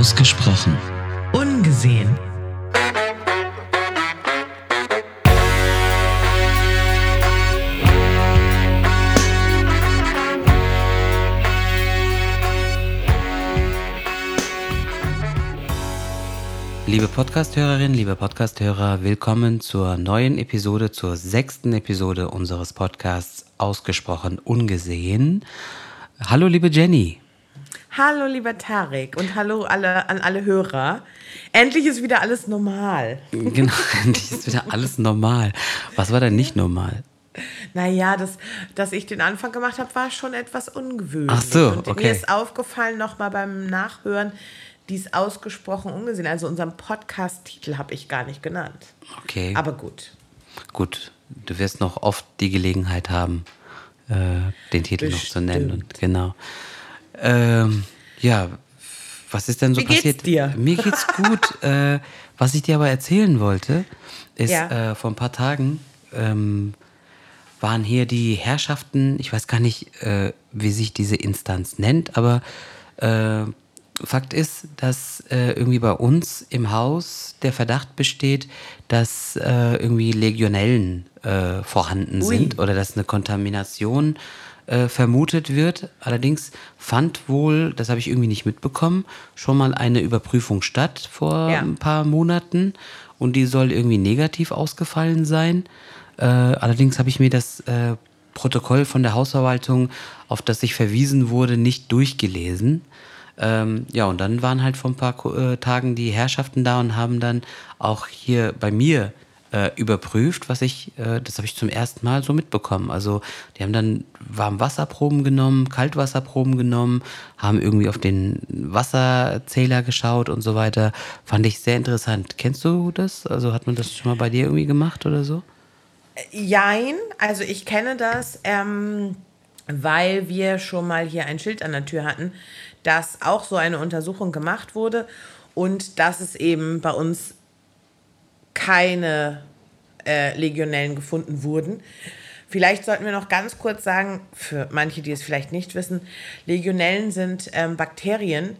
Ausgesprochen. Ungesehen. Liebe Podcasthörerinnen, liebe Podcasthörer, willkommen zur neuen Episode, zur sechsten Episode unseres Podcasts Ausgesprochen Ungesehen. Hallo, liebe Jenny. Hallo, lieber Tarek und hallo alle, an alle Hörer. Endlich ist wieder alles normal. Genau, endlich ist wieder alles normal. Was war denn nicht normal? Naja, das, dass ich den Anfang gemacht habe, war schon etwas ungewöhnlich. Ach so, und okay. Mir ist aufgefallen, nochmal beim Nachhören, dies ausgesprochen ungesehen. Also unseren Podcast-Titel habe ich gar nicht genannt. Okay. Aber gut. Gut, du wirst noch oft die Gelegenheit haben, äh, den Titel noch zu nennen. Und genau. Ähm, ja, was ist denn so Wie geht's passiert? dir? Mir geht's gut. äh, was ich dir aber erzählen wollte, ist Ja. äh, vor ein paar Tagen ähm, waren hier die Herrschaften, ich weiß gar nicht, äh, wie sich diese Instanz nennt, aber äh, Fakt ist, dass äh, irgendwie bei uns im Haus der Verdacht besteht, dass äh, irgendwie Legionellen vorhanden Ui. sind oder dass eine Kontamination äh, vermutet wird. Allerdings fand wohl, das habe ich irgendwie nicht mitbekommen, schon mal eine Überprüfung statt vor Ja. ein paar Monaten und die soll irgendwie negativ ausgefallen sein. Äh, allerdings habe ich mir das äh, Protokoll von der Hausverwaltung, auf das ich verwiesen wurde, nicht durchgelesen. Ähm, ja, und dann waren halt vor ein paar äh, Tagen die Herrschaften da und haben dann auch hier bei mir äh, überprüft, was ich, äh, das habe ich zum ersten Mal so mitbekommen. Also die haben dann Warmwasserproben genommen, Kaltwasserproben genommen, haben irgendwie auf den Wasserzähler geschaut und so weiter. Fand ich sehr interessant. Kennst du das? Also hat man das schon mal bei dir irgendwie gemacht oder so? Jein, also ich kenne das, ähm, weil wir schon mal hier ein Schild an der Tür hatten, dass auch so eine Untersuchung gemacht wurde und dass es eben bei uns keine äh, Legionellen gefunden wurden. Vielleicht sollten wir noch ganz kurz sagen, für manche, die es vielleicht nicht wissen, Legionellen sind ähm, Bakterien,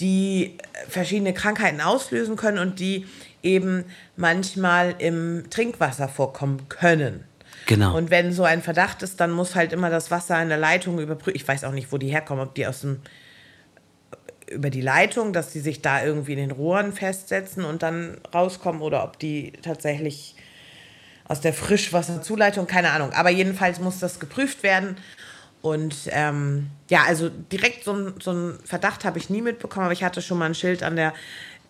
die äh, verschiedene Krankheiten auslösen können und die eben manchmal im Trinkwasser vorkommen können. Genau. Und wenn so ein Verdacht ist, dann muss halt immer das Wasser in der Leitung überprüfen. Ich weiß auch nicht, wo die herkommen, ob die aus dem über die Leitung, dass die sich da irgendwie in den Rohren festsetzen und dann rauskommen oder ob die tatsächlich aus der Frischwasserzuleitung, keine Ahnung. Aber jedenfalls muss das geprüft werden. Und ähm, ja, also direkt so, ein- so einen Verdacht habe ich nie mitbekommen, aber ich hatte schon mal ein Schild an der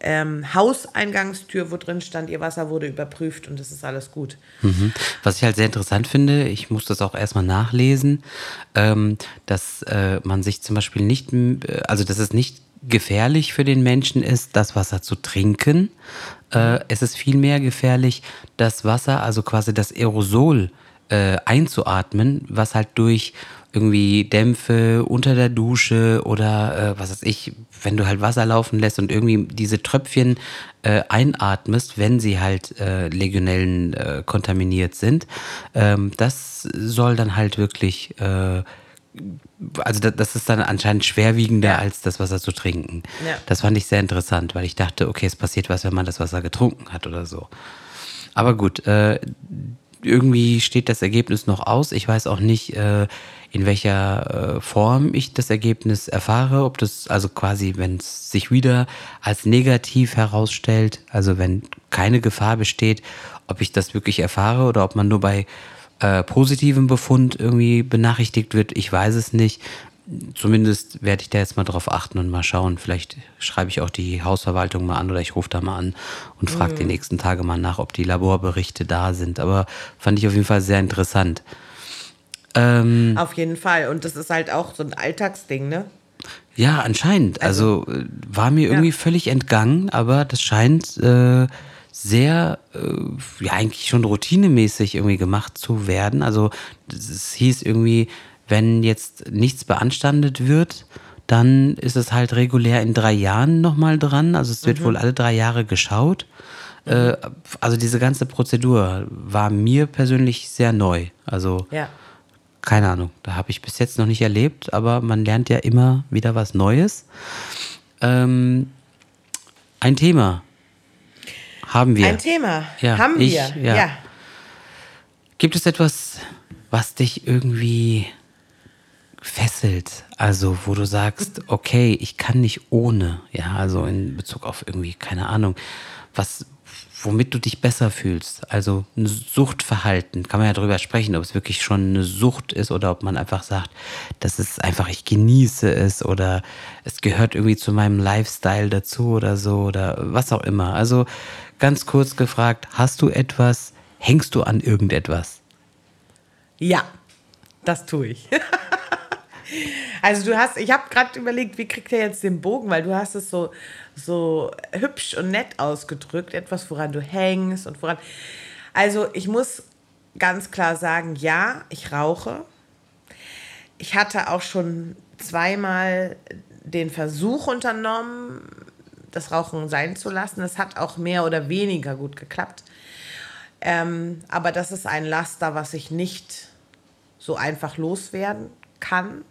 ähm, Hauseingangstür, wo drin stand, ihr Wasser wurde überprüft und es ist alles gut. Mhm. Was ich halt sehr interessant finde, ich muss das auch erstmal nachlesen, ähm, dass äh, man sich zum Beispiel nicht, äh, also dass es nicht gefährlich für den Menschen ist, das Wasser zu trinken. Äh, es ist vielmehr gefährlich, das Wasser, also quasi das Aerosol äh, einzuatmen, was halt durch irgendwie Dämpfe unter der Dusche oder äh, was weiß ich, wenn du halt Wasser laufen lässt und irgendwie diese Tröpfchen äh, einatmest, wenn sie halt äh, Legionellen äh, kontaminiert sind, ähm, das soll dann halt wirklich, äh, also das, das ist dann anscheinend schwerwiegender Ja. als das Wasser zu trinken. Ja. Das fand ich sehr interessant, weil ich dachte, okay, es passiert was, wenn man das Wasser getrunken hat oder so. Aber gut, äh, irgendwie steht das Ergebnis noch aus. Ich weiß auch nicht, äh, in welcher äh, Form ich das Ergebnis erfahre. Ob das also quasi, wenn es sich wieder als negativ herausstellt, also wenn keine Gefahr besteht, ob ich das wirklich erfahre oder ob man nur bei äh, positivem Befund irgendwie benachrichtigt wird. Ich weiß es nicht. Zumindest werde ich da jetzt mal drauf achten und mal schauen. Vielleicht schreibe ich auch die Hausverwaltung mal an oder ich rufe da mal an und frage die nächsten Tage mal nach, ob die Laborberichte da sind. Aber fand ich auf jeden Fall sehr interessant. Ähm, Auf jeden Fall. Und das ist halt auch so ein Alltagsding, ne? ja, anscheinend. Also, äh, war mir irgendwie Ja. völlig entgangen, aber das scheint äh, sehr, äh, ja, eigentlich schon routinemäßig irgendwie gemacht zu werden. Also, es hieß irgendwie, wenn jetzt nichts beanstandet wird, dann ist es halt regulär in drei Jahren nochmal dran. Also, es wird wohl alle drei Jahre geschaut. Äh, also, diese ganze Prozedur war mir persönlich sehr neu. Also, Ja. keine Ahnung, da habe ich bis jetzt noch nicht erlebt, aber man lernt ja immer wieder was Neues. Ähm, ein Thema haben wir. Ein Thema Ja, haben ich- wir. ja. ja. Gibt es etwas, was dich irgendwie fesselt? Also, wo du sagst, okay, ich kann nicht ohne, ja, also in Bezug auf irgendwie, keine Ahnung, was, womit du dich besser fühlst. Also ein Suchtverhalten, kann man ja drüber sprechen, ob es wirklich schon eine Sucht ist oder ob man einfach sagt, das ist einfach, ich genieße es oder es gehört irgendwie zu meinem Lifestyle dazu oder so oder was auch immer. Also ganz kurz gefragt, hast du etwas, hängst du an irgendetwas? Ja, das tue ich. also du hast, ich habe gerade überlegt, wie kriegt er jetzt den Bogen, weil du hast es so, so hübsch und nett ausgedrückt, etwas, woran du hängst und woran. Also ich muss ganz klar sagen, ja, ich rauche. Ich hatte auch schon zweimal den Versuch unternommen, das Rauchen sein zu lassen. Es hat auch mehr oder weniger gut geklappt. Ähm, aber das ist ein Laster, was ich nicht so einfach loswerden kann.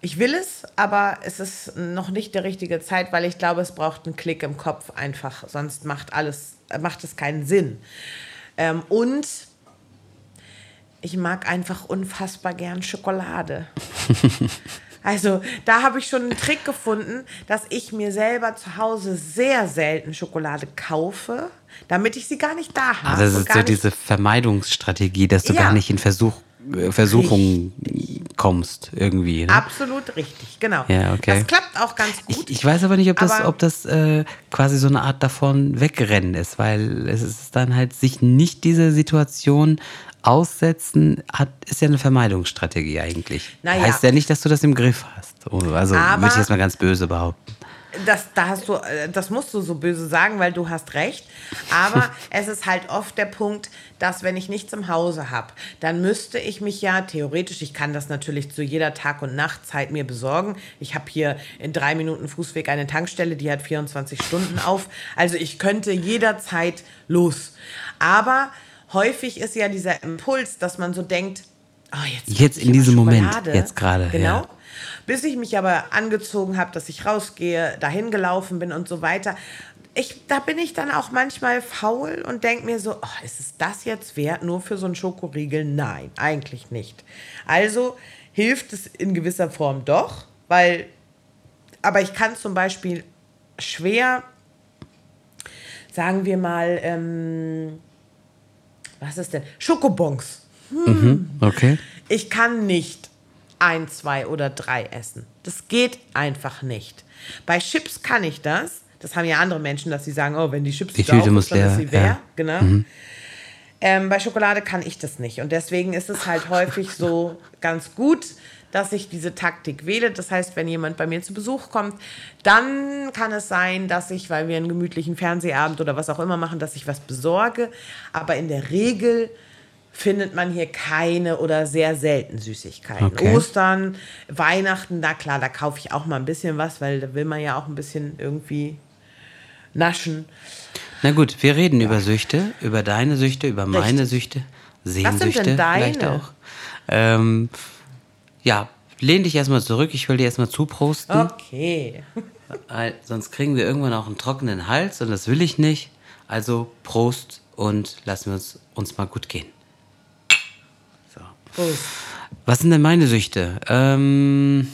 Ich will es, aber es ist noch nicht der richtige Zeit, weil ich glaube, es braucht einen Klick im Kopf einfach, sonst macht alles, macht es keinen Sinn. Ähm, und ich mag einfach unfassbar gern Schokolade. Also da habe ich schon einen Trick gefunden, dass ich mir selber zu Hause sehr selten Schokolade kaufe, damit ich sie gar nicht da habe. Also das ist so diese Vermeidungsstrategie, dass du Ja. gar nicht in Versuch, äh, Versuchung kommst irgendwie. Ne? Absolut richtig, genau. Ja, okay. Das klappt auch ganz gut. Ich, ich weiß aber nicht, ob das, ob das äh, quasi so eine Art davon wegrennen ist, weil es ist dann halt sich nicht diese Situation aussetzen, hat, ist ja eine Vermeidungsstrategie eigentlich. Naja. Heißt ja nicht, dass du das im Griff hast. Oh, Also würde ich jetzt mal ganz böse behaupten. Das, da hast du, äh, das musst du so böse sagen, weil du hast recht. Aber es ist halt oft der Punkt, dass wenn ich nichts im Hause habe, dann müsste ich mich ja theoretisch, ich kann das natürlich zu jeder Tag- und Nachtzeit mir besorgen. Ich habe hier in drei Minuten Fußweg eine Tankstelle, die hat 24 Stunden auf. Also ich könnte jederzeit los. Aber häufig ist ja dieser Impuls, dass man so denkt, oh, jetzt, Jetzt in diesem Moment, jetzt gerade, Genau. ja. Bis ich mich aber angezogen habe, dass ich rausgehe, dahin gelaufen bin und so weiter. Ich, da bin ich dann auch manchmal faul und denke mir so, oh, ist es das jetzt wert, nur für so einen Schokoriegel? Nein, eigentlich nicht. Also hilft es in gewisser Form doch, weil, aber ich kann zum Beispiel schwer, sagen wir mal, ähm, was ist denn? Schokobons. Okay. Ich kann nicht ein, zwei oder drei essen. Das geht einfach nicht. Bei Chips kann ich das. Das haben ja andere Menschen, dass sie sagen, oh, wenn die Chips Die Tüte muss ist, dann ist leer, sie leer. ja. Genau. Ähm, bei Schokolade kann ich das nicht. Und deswegen ist es halt häufig so ganz gut, dass ich diese Taktik wähle. Das heißt, wenn jemand bei mir zu Besuch kommt, dann kann es sein, dass ich, weil wir einen gemütlichen Fernsehabend oder was auch immer machen, dass ich was besorge. Aber in der Regel findet man hier keine oder sehr selten Süßigkeiten. Okay. Ostern, Weihnachten, na klar, da kaufe ich auch mal ein bisschen was, weil da will man ja auch ein bisschen irgendwie naschen. Na gut, wir reden über Süchte, über deine Süchte, über meine Richtig. Süchte, Was sind denn Sehnsüchte vielleicht deine? auch. Ähm, ja, lehn dich erstmal zurück, ich will dir erstmal zuprosten. Okay. Sonst kriegen wir irgendwann auch einen trockenen Hals und das will ich nicht. Also Prost und lassen wir uns, uns mal gut gehen. So. Prost. Was sind denn meine Süchte? Ähm,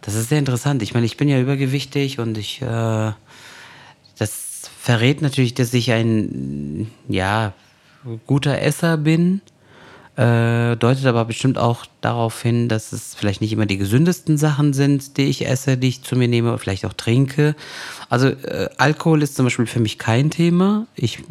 das ist sehr interessant. Ich meine, ich bin ja übergewichtig und ich, äh, das verrät natürlich, dass ich ein, ja, guter Esser bin. Äh, deutet aber bestimmt auch darauf hin, dass es vielleicht nicht immer die gesündesten Sachen sind, die ich esse, die ich zu mir nehme, vielleicht auch trinke. Also äh, Alkohol ist zum Beispiel für mich kein Thema. Ich, äh,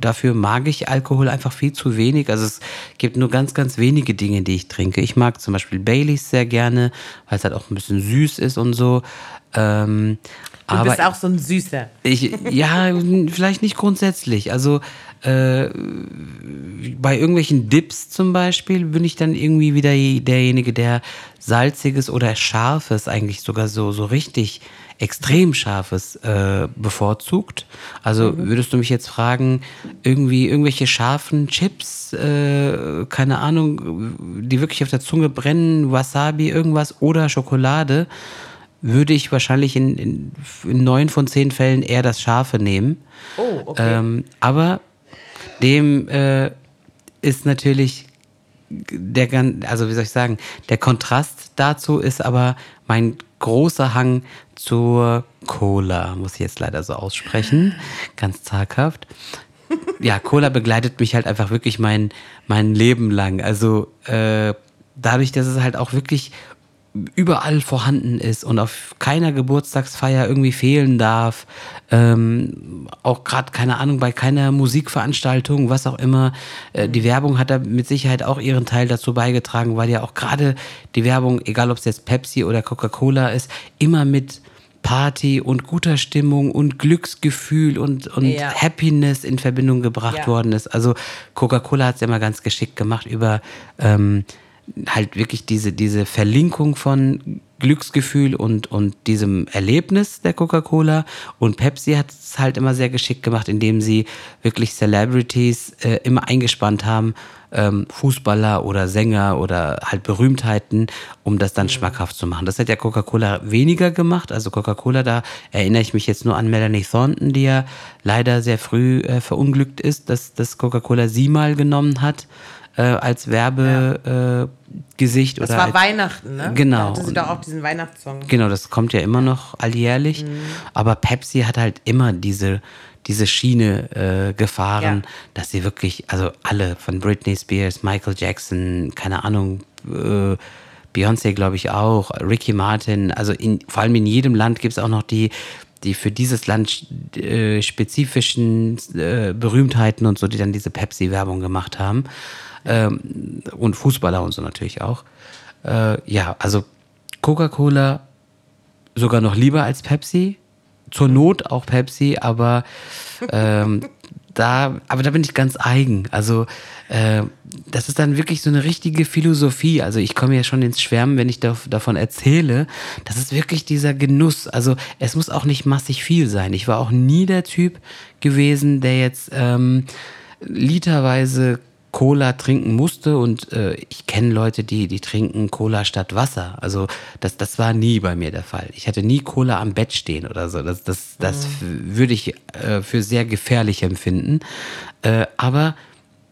dafür mag ich Alkohol einfach viel zu wenig. Also es gibt nur ganz, ganz wenige Dinge, die ich trinke. Ich mag zum Beispiel Baileys sehr gerne, weil es halt auch ein bisschen süß ist und so. Ähm, Du aber bist auch so ein Süßer. ich, ja, vielleicht nicht grundsätzlich. Also äh, bei irgendwelchen Dips zum Beispiel bin ich dann irgendwie wieder derjenige, der salziges oder scharfes, eigentlich sogar so, so richtig extrem scharfes äh, bevorzugt. Also würdest du mich jetzt fragen, irgendwie irgendwelche scharfen Chips, äh, keine Ahnung, die wirklich auf der Zunge brennen, Wasabi, irgendwas oder Schokolade, würde ich wahrscheinlich in, in, in neun von zehn Fällen eher das Scharfe nehmen. Oh, okay. Ähm, aber dem äh, ist natürlich der gan- also wie soll ich sagen, der Kontrast dazu ist aber mein großer Hang zur Cola, muss ich jetzt leider so aussprechen, ganz zaghaft. Ja, Cola begleitet mich halt einfach wirklich mein, mein Leben lang. Also äh, dadurch, dass es halt auch wirklich überall vorhanden ist und auf keiner Geburtstagsfeier irgendwie fehlen darf. Ähm, auch gerade, keine Ahnung, bei keiner Musikveranstaltung, was auch immer. Äh, die Werbung hat da mit Sicherheit auch ihren Teil dazu beigetragen, weil ja auch gerade die Werbung, egal ob es jetzt Pepsi oder Coca-Cola ist, immer mit Party und guter Stimmung und Glücksgefühl und, und Ja. Happiness in Verbindung gebracht Ja. worden ist. Also Coca-Cola hat es ja immer ganz geschickt gemacht über ähm, halt wirklich diese, diese Verlinkung von Glücksgefühl und, und diesem Erlebnis der Coca-Cola. Und Pepsi hat es halt immer sehr geschickt gemacht, indem sie wirklich Celebrities äh, immer eingespannt haben, ähm, Fußballer oder Sänger oder halt Berühmtheiten, um das dann schmackhaft zu machen. Das hat ja Coca-Cola weniger gemacht. Also Coca-Cola, da erinnere ich mich jetzt nur an Melanie Thornton, die ja leider sehr früh äh, verunglückt ist, dass das Coca-Cola sie mal genommen hat äh, als Werbegesicht. Äh, Gesicht das oder war als, Weihnachten, ne? Genau. Da hatte sie doch auch diesen Weihnachtssong. Genau, das kommt ja immer noch alljährlich. Aber Pepsi hat halt immer diese, diese Schiene äh, gefahren, Ja. dass sie wirklich, also alle von Britney Spears, Michael Jackson, keine Ahnung, äh, Beyoncé glaube ich auch, Ricky Martin, also in, vor allem in jedem Land gibt es auch noch die, die für dieses Land äh, spezifischen äh, Berühmtheiten und so, die dann diese Pepsi-Werbung gemacht haben. Ähm, und Fußballer und so natürlich auch. Äh, ja, also Coca-Cola sogar noch lieber als Pepsi. Zur Not auch Pepsi, aber ähm, da, aber da bin ich ganz eigen. Also äh, das ist dann wirklich so eine richtige Philosophie. Also ich komme ja schon ins Schwärmen, wenn ich da, davon erzähle. Das ist wirklich dieser Genuss. Also es muss auch nicht massig viel sein. Ich war auch nie der Typ gewesen, der jetzt ähm, literweise Cola trinken musste und äh, ich kenne Leute, die, die trinken Cola statt Wasser. Also das, das war nie bei mir der Fall. Ich hatte nie Cola am Bett stehen oder so. Das, das, das f- würde ich äh, für sehr gefährlich empfinden. Äh, aber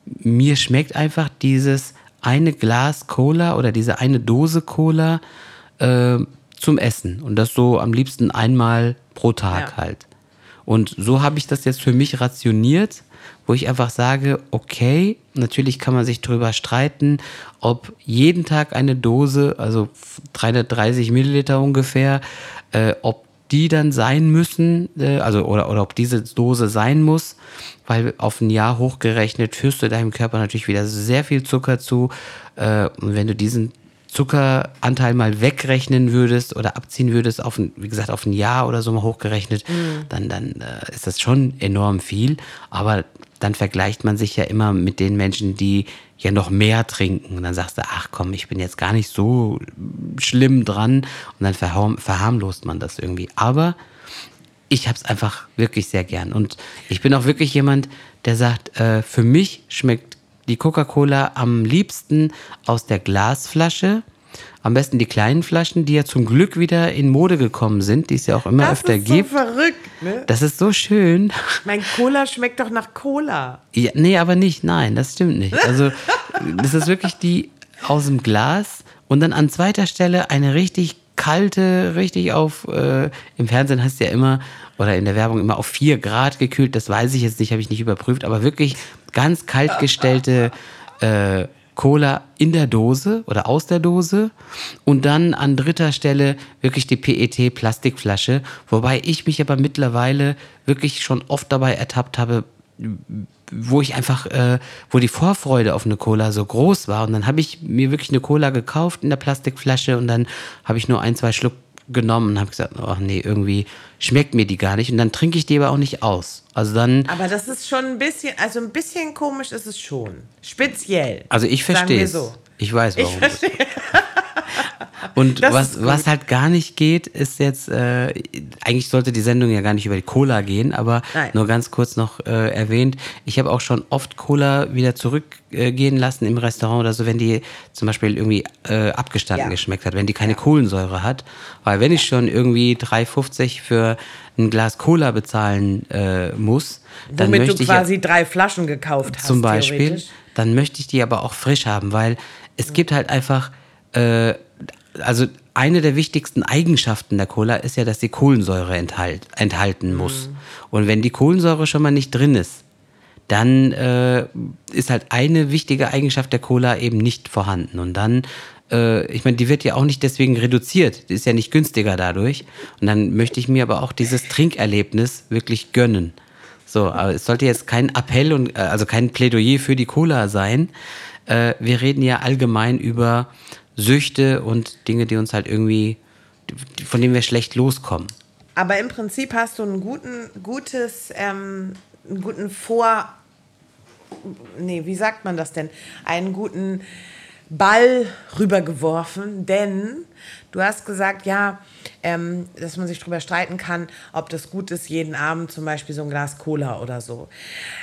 mir schmeckt einfach dieses eine Glas Cola oder diese eine Dose Cola äh, zum Essen. Und das so am liebsten einmal pro Tag Ja. halt. Und so habe ich das jetzt für mich rationiert, wo ich einfach sage, okay, natürlich kann man sich drüber streiten, ob jeden Tag eine Dose, also 330 Milliliter ungefähr, äh, ob die dann sein müssen, äh, also oder, oder ob diese Dose sein muss, weil auf ein Jahr hochgerechnet führst du deinem Körper natürlich wieder sehr viel Zucker zu. Äh, und wenn du diesen Zuckeranteil mal wegrechnen würdest oder abziehen würdest, auf ein, wie gesagt, auf ein Jahr oder so mal hochgerechnet, dann, dann äh, ist das schon enorm viel. Aber dann vergleicht man sich ja immer mit den Menschen, die ja noch mehr trinken. Und dann sagst du, ach komm, ich bin jetzt gar nicht so schlimm dran. Und dann verharm, verharmlost man das irgendwie. Aber ich habe es einfach wirklich sehr gern. Und ich bin auch wirklich jemand, der sagt, äh, für mich schmeckt die Coca-Cola am liebsten aus der Glasflasche. Am besten die kleinen Flaschen, die ja zum Glück wieder in Mode gekommen sind, die es ja auch immer Das öfter ist so gibt. verrückt, ne? Das ist so schön. Mein Cola schmeckt doch nach Cola. Ja, nee, aber nicht. Nein, das stimmt nicht. Also, das ist wirklich die aus dem Glas und dann an zweiter Stelle eine richtig kalte, richtig auf, äh, im Fernsehen heißt ja immer, oder in der Werbung immer auf 4 Grad gekühlt, das weiß ich jetzt nicht, habe ich nicht überprüft, aber wirklich ganz kalt gestellte äh, Cola in der Dose oder aus der Dose und dann an dritter Stelle wirklich die PET-Plastikflasche, wobei ich mich aber mittlerweile wirklich schon oft dabei ertappt habe, wo ich einfach, äh, wo die Vorfreude auf eine Cola so groß war. Und dann habe ich mir wirklich eine Cola gekauft in der Plastikflasche und dann habe ich nur ein, zwei Schluck genommen und habe gesagt, ach nee, irgendwie schmeckt mir die gar nicht. Und dann trinke ich die aber auch nicht aus. Also dann, Aber das ist schon ein bisschen, also ein bisschen komisch ist es schon. Speziell. also ich verstehe es. so. Ich weiß Ich warum. verstehe. Und was, was halt gar nicht geht, ist jetzt, äh, eigentlich sollte die Sendung ja gar nicht über die Cola gehen, aber Nein. nur ganz kurz noch äh, erwähnt, ich habe auch schon oft Cola wieder zurückgehen äh, lassen im Restaurant oder so, wenn die zum Beispiel irgendwie äh, abgestanden ja. geschmeckt hat, wenn die keine ja. Kohlensäure hat. Weil wenn ich schon irgendwie 3,50 für ein Glas Cola bezahlen äh, muss, dann Womit möchte du quasi drei Flaschen gekauft hast. Zum Beispiel, dann möchte ich die aber auch frisch haben, weil es gibt halt einfach äh, also eine der wichtigsten Eigenschaften der Cola ist ja, dass sie Kohlensäure enthalt, enthalten muss. Mhm. Und wenn die Kohlensäure schon mal nicht drin ist, dann äh, ist halt eine wichtige Eigenschaft der Cola eben nicht vorhanden. Und dann, äh, ich meine, die wird ja auch nicht deswegen reduziert, die ist ja nicht günstiger dadurch. Und dann möchte ich mir aber auch dieses Trinkerlebnis wirklich gönnen. So, aber es sollte jetzt kein Appell und äh, also kein Plädoyer für die Cola sein. Äh, wir reden ja allgemein über Süchte und Dinge, die uns halt irgendwie, von denen wir schlecht loskommen. Aber im Prinzip hast du einen guten, gutes, ähm, einen guten Vor, nee, wie sagt man das denn? Einen guten Ball rübergeworfen, denn du hast gesagt, ja, ähm, dass man sich darüber streiten kann, ob das gut ist, jeden Abend zum Beispiel so ein Glas Cola oder so.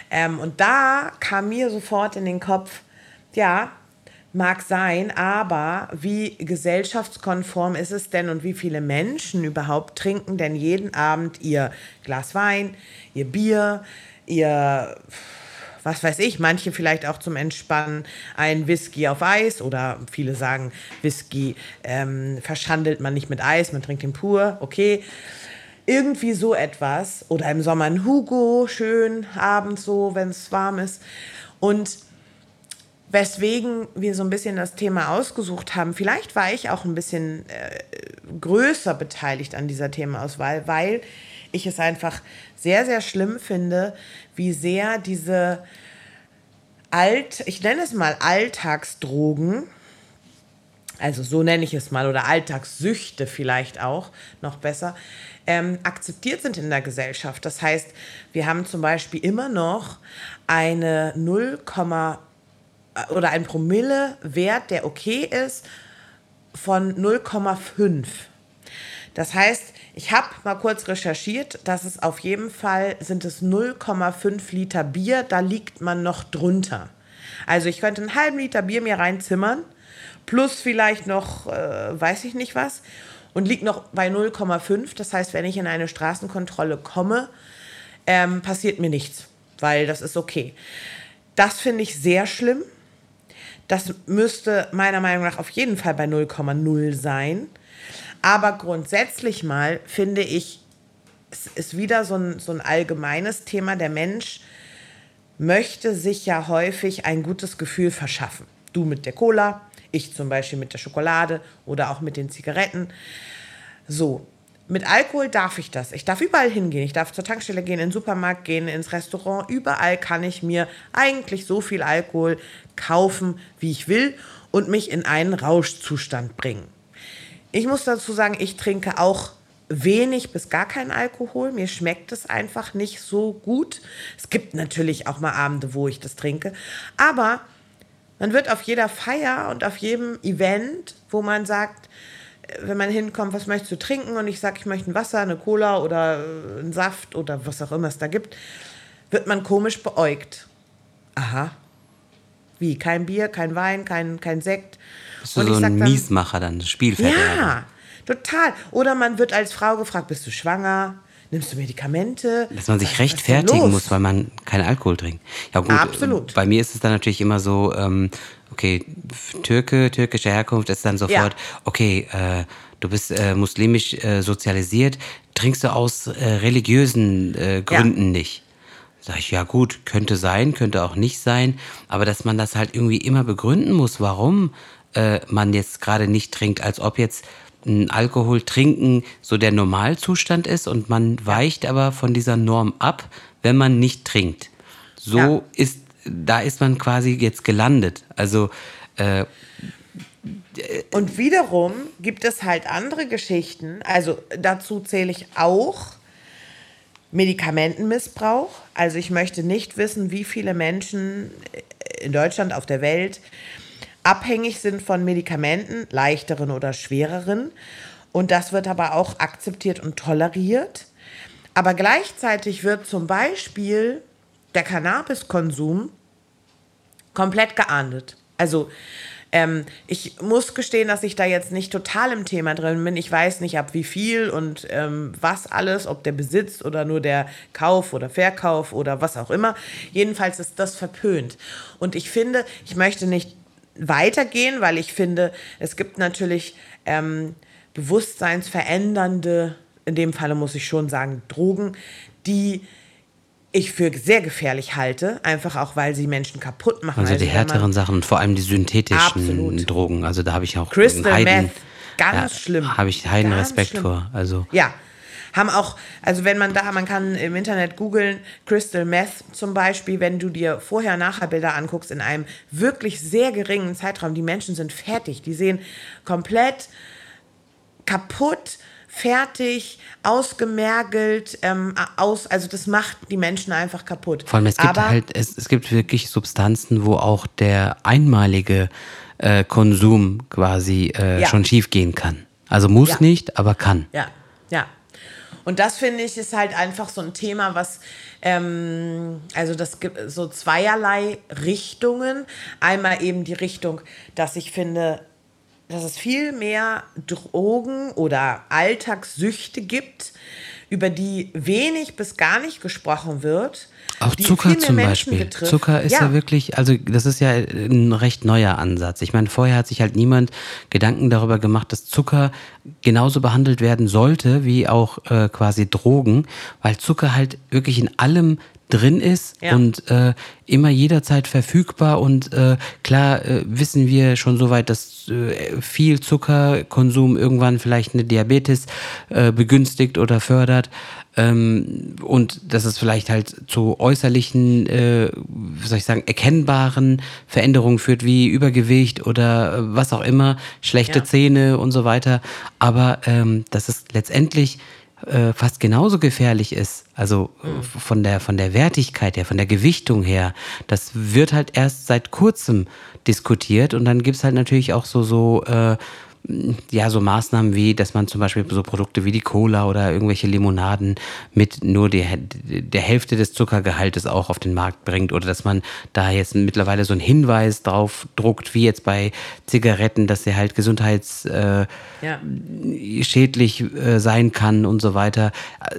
Ähm, und da kam mir sofort in den Kopf, ja, Mag sein, aber wie gesellschaftskonform ist es denn und wie viele Menschen überhaupt trinken denn jeden Abend ihr Glas Wein, ihr Bier, ihr, was weiß ich, manche vielleicht auch zum Entspannen ein Whisky auf Eis oder viele sagen, Whisky ähm, verschandelt man nicht mit Eis, man trinkt ihn pur, okay. Irgendwie so etwas. Oder im Sommer ein Hugo, schön abends so, wenn es warm ist. Und weswegen wir so ein bisschen das Thema ausgesucht haben. Vielleicht war ich auch ein bisschen äh, größer beteiligt an dieser Themaauswahl, weil ich es einfach sehr, sehr schlimm finde, wie sehr diese Alt, ich nenne es mal Alltagsdrogen, also so nenne ich es mal, oder Alltagssüchte vielleicht auch, noch besser, ähm, akzeptiert sind in der Gesellschaft. Das heißt, wir haben zum Beispiel immer noch eine 0, oder ein Promille-Wert, der okay ist, von 0,5. Das heißt, ich habe mal kurz recherchiert, dass es auf jeden Fall sind es 0,5 Liter Bier, da liegt man noch drunter. Also ich könnte einen halben Liter Bier mir reinzimmern, plus vielleicht noch, äh, weiß ich nicht was, und liegt noch bei 0,5. Das heißt, wenn ich in eine Straßenkontrolle komme, ähm, passiert mir nichts, weil das ist okay. Das finde ich sehr schlimm. Das müsste meiner Meinung nach auf jeden Fall bei 0,0 sein. Aber grundsätzlich mal finde ich, es ist wieder so ein, so ein allgemeines Thema. Der Mensch möchte sich ja häufig ein gutes Gefühl verschaffen. Du mit der Cola, ich zum Beispiel mit der Schokolade oder auch mit den Zigaretten. So, mit Alkohol darf ich das. Ich darf überall hingehen. Ich darf zur Tankstelle gehen, in den Supermarkt gehen, ins Restaurant. Überall kann ich mir eigentlich so viel Alkohol kaufen, wie ich will und mich in einen Rauschzustand bringen. Ich muss dazu sagen, ich trinke auch wenig bis gar keinen Alkohol. Mir schmeckt es einfach nicht so gut. Es gibt natürlich auch mal Abende, wo ich das trinke. Aber man wird auf jeder Feier und auf jedem Event, wo man sagt, wenn man hinkommt, was möchtest du trinken? Und ich sage, ich möchte ein Wasser, eine Cola oder äh, einen Saft oder was auch immer es da gibt, wird man komisch beäugt. Aha. Wie? Kein Bier, kein Wein, kein, kein Sekt. Bist du und so ein dann, Miesmacher dann, Spielverderber. Ja, total. Oder man wird als Frau gefragt, bist du schwanger? Nimmst du Medikamente? Dass man sich rechtfertigen muss, weil man keinen Alkohol trinkt. Ja gut, Absolut. bei mir ist es dann natürlich immer so, ähm, okay, Türke, türkische Herkunft ist dann sofort, ja. okay, äh, du bist äh, muslimisch äh, sozialisiert, trinkst du aus äh, religiösen äh, Gründen ja. nicht. Sag ich, ja gut, könnte sein, könnte auch nicht sein, aber dass man das halt irgendwie immer begründen muss, warum äh, man jetzt gerade nicht trinkt, als ob jetzt Alkohol trinken so der Normalzustand ist und man weicht aber von dieser Norm ab, wenn man nicht trinkt. So ja. ist da ist man quasi jetzt gelandet. Also äh, und wiederum gibt es halt andere Geschichten. Also dazu zähle ich auch Medikamentenmissbrauch. Also ich möchte nicht wissen, wie viele Menschen in Deutschland, auf der Welt abhängig sind von Medikamenten, leichteren oder schwereren. Und das wird aber auch akzeptiert und toleriert. Aber gleichzeitig wird zum Beispiel der Cannabiskonsum komplett geahndet. Also ähm, ich muss gestehen, dass ich da jetzt nicht total im Thema drin bin. Ich weiß nicht, ab wie viel und ähm, was alles, ob der Besitz oder nur der Kauf oder Verkauf oder was auch immer. Jedenfalls ist das verpönt. Und ich finde, ich möchte nicht weitergehen, weil ich finde, es gibt natürlich ähm, bewusstseinsverändernde, in dem Falle muss ich schon sagen, Drogen, die ich für sehr gefährlich halte, einfach auch, weil sie Menschen kaputt machen. Also, die härteren Sachen, vor allem die synthetischen Absolut. Drogen, also da habe ich auch Crystal Heiden, Meth, ganz ja, schlimm. Habe ich heiden Respekt schlimm. vor. Also. Ja, haben auch, also wenn man da, man kann im Internet googeln, Crystal Meth zum Beispiel, wenn du dir vorher-nachher Bilder anguckst in einem wirklich sehr geringen Zeitraum, die Menschen sind fertig, die sehen komplett kaputt, fertig, ausgemergelt, ähm, aus, also das macht die Menschen einfach kaputt. Vor allem es gibt Aber, halt, es, es gibt wirklich Substanzen, wo auch der einmalige äh, Konsum quasi äh, ja. schon schief gehen kann. Also muss ja. nicht, aber kann. Ja, ja. Und das finde ich ist halt einfach so ein Thema, was, ähm, also das gibt so zweierlei Richtungen. Einmal eben die Richtung, dass ich finde, dass es viel mehr Drogen oder Alltagssüchte gibt, über die wenig bis gar nicht gesprochen wird. Auch Zucker zum Menschen Beispiel. Betrifft. Zucker ist ja. ja. wirklich, also das ist ja ein recht neuer Ansatz. Ich meine, vorher hat sich halt niemand Gedanken darüber gemacht, dass Zucker genauso behandelt werden sollte wie auch äh, quasi Drogen, weil Zucker halt wirklich in allem drin ist ja. und äh, immer jederzeit verfügbar. Und äh, klar äh, wissen wir schon soweit, dass äh, viel Zuckerkonsum irgendwann vielleicht eine Diabetes äh, begünstigt oder fördert. Ähm, und dass es vielleicht halt zu äußerlichen, äh, wie soll ich sagen, erkennbaren Veränderungen führt, wie Übergewicht oder äh, was auch immer, schlechte ja. Zähne und so weiter. Aber ähm, dass es letztendlich äh, fast genauso gefährlich ist, also mhm. von der, von der Wertigkeit her, von der Gewichtung her, das wird halt erst seit kurzem diskutiert und dann gibt es halt natürlich auch so, so äh, ja, so Maßnahmen wie, dass man zum Beispiel so Produkte wie die Cola oder irgendwelche Limonaden mit nur der, der Hälfte des Zuckergehaltes auch auf den Markt bringt oder dass man da jetzt mittlerweile so einen Hinweis drauf druckt, wie jetzt bei Zigaretten, dass sie halt gesundheitsschädlich äh, ja. äh, sein kann und so weiter,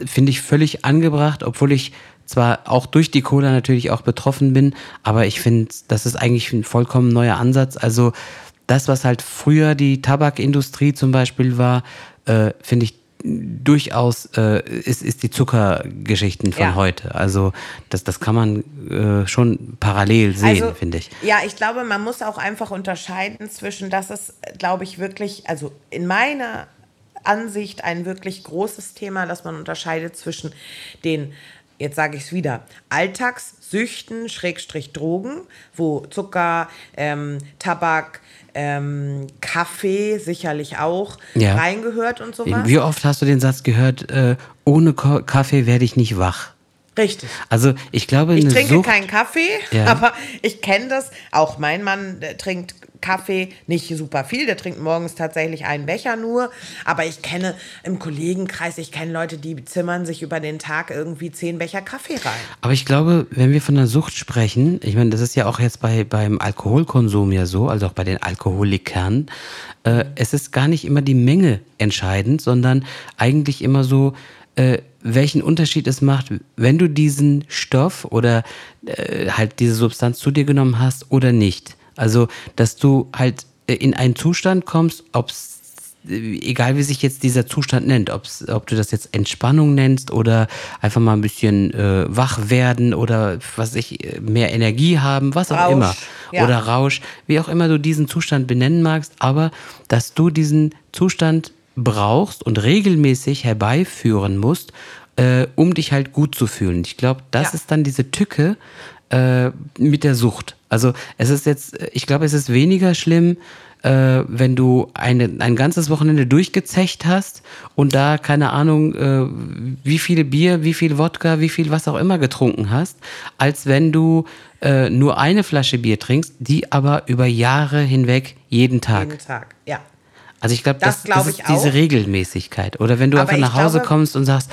finde ich völlig angebracht, obwohl ich zwar auch durch die Cola natürlich auch betroffen bin, aber ich finde, das ist eigentlich ein vollkommen neuer Ansatz. Also das, was halt früher die Tabakindustrie zum Beispiel war, äh, finde ich durchaus äh, ist, ist die Zuckergeschichten von ja. heute. Also das, das kann man äh, schon parallel sehen, also, finde ich. Ja, ich glaube, man muss auch einfach unterscheiden zwischen, das ist, glaube ich, wirklich, also in meiner Ansicht ein wirklich großes Thema, dass man unterscheidet zwischen den jetzt sage ich es wieder, Alltagssüchten, Schrägstrich Drogen, wo Zucker, ähm, Tabak, ähm, Kaffee sicherlich auch ja. reingehört und sowas. Wie oft hast du den Satz gehört, äh, ohne Kaffee werde ich nicht wach? Richtig. Also ich glaube, ich trinke Sucht, keinen Kaffee, ja. aber ich kenne das. Auch mein Mann trinkt Kaffee, nicht super viel, der trinkt morgens tatsächlich einen Becher nur. Aber ich kenne im Kollegenkreis, ich kenne Leute, die zimmern sich über den Tag irgendwie zehn Becher Kaffee rein. Aber ich glaube, wenn wir von der Sucht sprechen, ich meine, das ist ja auch jetzt bei, beim Alkoholkonsum ja so, also auch bei den Alkoholikern, äh, es ist gar nicht immer die Menge entscheidend, sondern eigentlich immer so, äh, welchen Unterschied es macht, wenn du diesen Stoff oder äh, halt diese Substanz zu dir genommen hast oder nicht. Also, dass du halt äh, in einen Zustand kommst, ob es egal wie sich jetzt dieser Zustand nennt, ob's, ob du das jetzt Entspannung nennst oder einfach mal ein bisschen äh, wach werden oder was ich, mehr Energie haben, was auch Rausch, immer. Ja. Oder Rausch, wie auch immer du diesen Zustand benennen magst, aber dass du diesen Zustand brauchst und regelmäßig herbeiführen musst, äh, um dich halt gut zu fühlen. Ich glaube, das ja. ist dann diese Tücke äh, mit der Sucht. Also es ist jetzt, ich glaube, es ist weniger schlimm, äh, wenn du eine, ein ganzes Wochenende durchgezecht hast und da, keine Ahnung, äh, wie viel Bier, wie viel Wodka, wie viel was auch immer getrunken hast, als wenn du äh, nur eine Flasche Bier trinkst, die aber über Jahre hinweg jeden Tag. Jeden Tag, ja. Also ich glaube, Das das, glaub das ist diese. Regelmäßigkeit. Oder wenn du Aber einfach nach Hause glaube- kommst und sagst,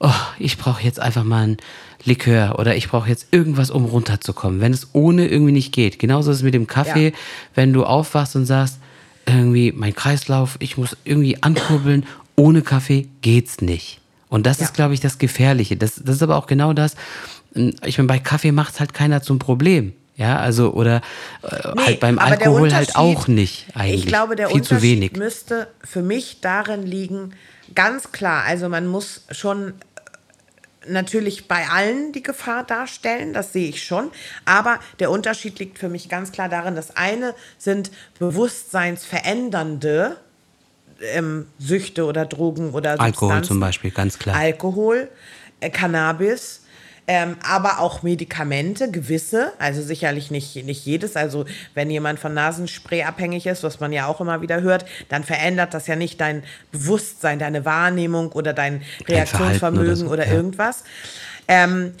oh, ich brauche jetzt einfach mal ein Likör oder ich brauche jetzt irgendwas, um runterzukommen. Wenn es ohne irgendwie nicht geht. Genauso ist es mit dem Kaffee, Ja. wenn du aufwachst und sagst, irgendwie mein Kreislauf, ich muss irgendwie ankurbeln, ohne Kaffee geht's nicht. Und das Ja. ist, glaube ich, das Gefährliche. Das, das ist aber auch genau das. Ich meine, bei Kaffee macht halt keiner zum Problem. Ja, also, oder äh, Nee, halt beim Alkohol halt auch nicht eigentlich. Ich glaube, der Viel zu Unterschied wenig. müsste für mich darin liegen, ganz klar, also man muss schon äh, natürlich bei allen die Gefahr darstellen, das sehe ich schon, aber der Unterschied liegt für mich ganz klar darin, das eine sind bewusstseinsverändernde ähm, Süchte oder Drogen oder Alkohol Substanzen. zum Beispiel, ganz klar. Alkohol, äh, Cannabis, ähm, aber auch Medikamente, gewisse, also sicherlich nicht, nicht jedes. Also wenn jemand von Nasenspray abhängig ist, was man ja auch immer wieder hört, dann verändert das ja nicht dein Bewusstsein, deine Wahrnehmung oder dein Reaktionsvermögen oder, oder so, ja. irgendwas. Ähm,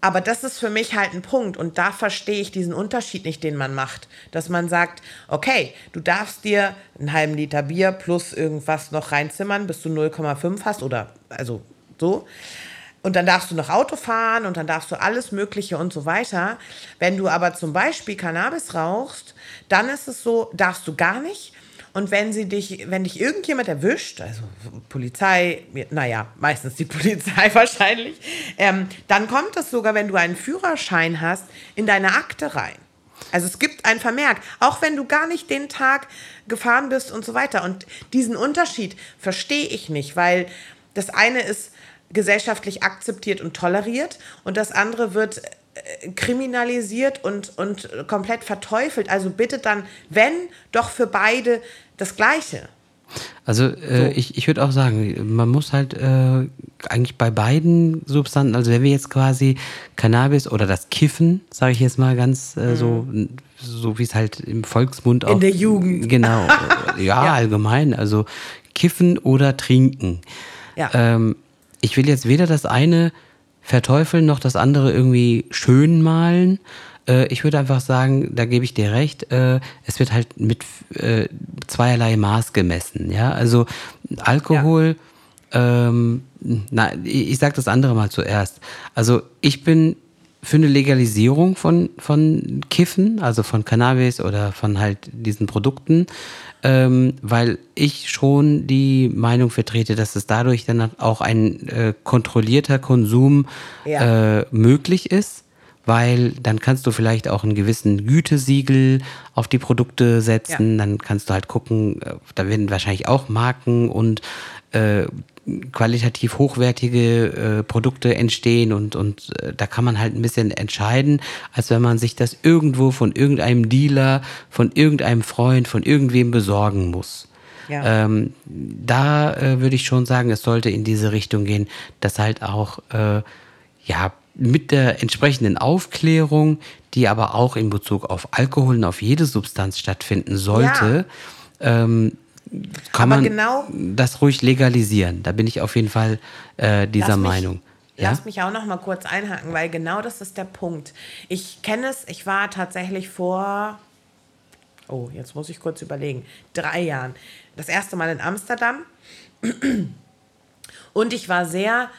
aber das ist für mich halt ein Punkt und da verstehe ich diesen Unterschied nicht, den man macht. Dass man sagt, okay, du darfst dir einen halben Liter Bier plus irgendwas noch reinzimmern, bis du 0,5 hast oder also so. Und dann darfst du noch Auto fahren und dann darfst du alles Mögliche und so weiter. Wenn du aber zum Beispiel Cannabis rauchst, dann ist es so, darfst du gar nicht. Und wenn sie dich, wenn dich irgendjemand erwischt, also Polizei, naja, meistens die Polizei wahrscheinlich, ähm, dann kommt es sogar, wenn du einen Führerschein hast, in deine Akte rein. Also es gibt ein Vermerk, auch wenn du gar nicht den Tag gefahren bist und so weiter. Und diesen Unterschied verstehe ich nicht, weil das eine ist gesellschaftlich akzeptiert und toleriert und das andere wird äh, kriminalisiert und, und komplett verteufelt. Also bitte dann, wenn, doch für beide das Gleiche. Also äh, So. ich, ich würde auch sagen, man muss halt äh, eigentlich bei beiden Substanzen, also wenn wir jetzt quasi Cannabis oder das Kiffen, sage ich jetzt mal ganz äh, so, so wie es halt im Volksmund auch. Mhm. der Jugend. Genau. ja, Ja. allgemein. Also Kiffen oder Trinken. Ja. Ähm, ich will jetzt weder das eine verteufeln noch das andere irgendwie schön malen. Äh, ich würde einfach sagen, da gebe ich dir recht, äh, es wird halt mit äh, zweierlei Maß gemessen. Ja, also Alkohol, ähm, na, ich, ich sage das andere mal zuerst. Also ich bin für eine Legalisierung von, von Kiffen, also von Cannabis oder von halt diesen Produkten, ähm, weil ich schon die Meinung vertrete, dass es dadurch dann auch ein äh, kontrollierter Konsum Ja. äh, möglich ist, weil dann kannst du vielleicht auch einen gewissen Gütesiegel auf die Produkte setzen, dann kannst du halt gucken, äh, da werden wahrscheinlich auch Marken und äh, qualitativ hochwertige äh, Produkte entstehen und, und äh, da kann man halt ein bisschen entscheiden, als wenn man sich das irgendwo von irgendeinem Dealer, von irgendeinem Freund, von irgendwem besorgen muss. Ja. Ähm, da äh, würde ich schon sagen, es sollte in diese Richtung gehen, dass halt auch äh, ja mit der entsprechenden Aufklärung, die aber auch in Bezug auf Alkohol und auf jede Substanz stattfinden sollte, ähm, kann Aber man genau- das ruhig legalisieren. Da bin ich auf jeden Fall äh, dieser Lass mich- Meinung. Ja? Lass mich auch noch mal kurz einhaken, weil genau das ist der Punkt. Ich kenne es, ich war tatsächlich vor, oh, jetzt muss ich kurz überlegen, drei Jahren, das erste Mal in Amsterdam. Und ich war sehr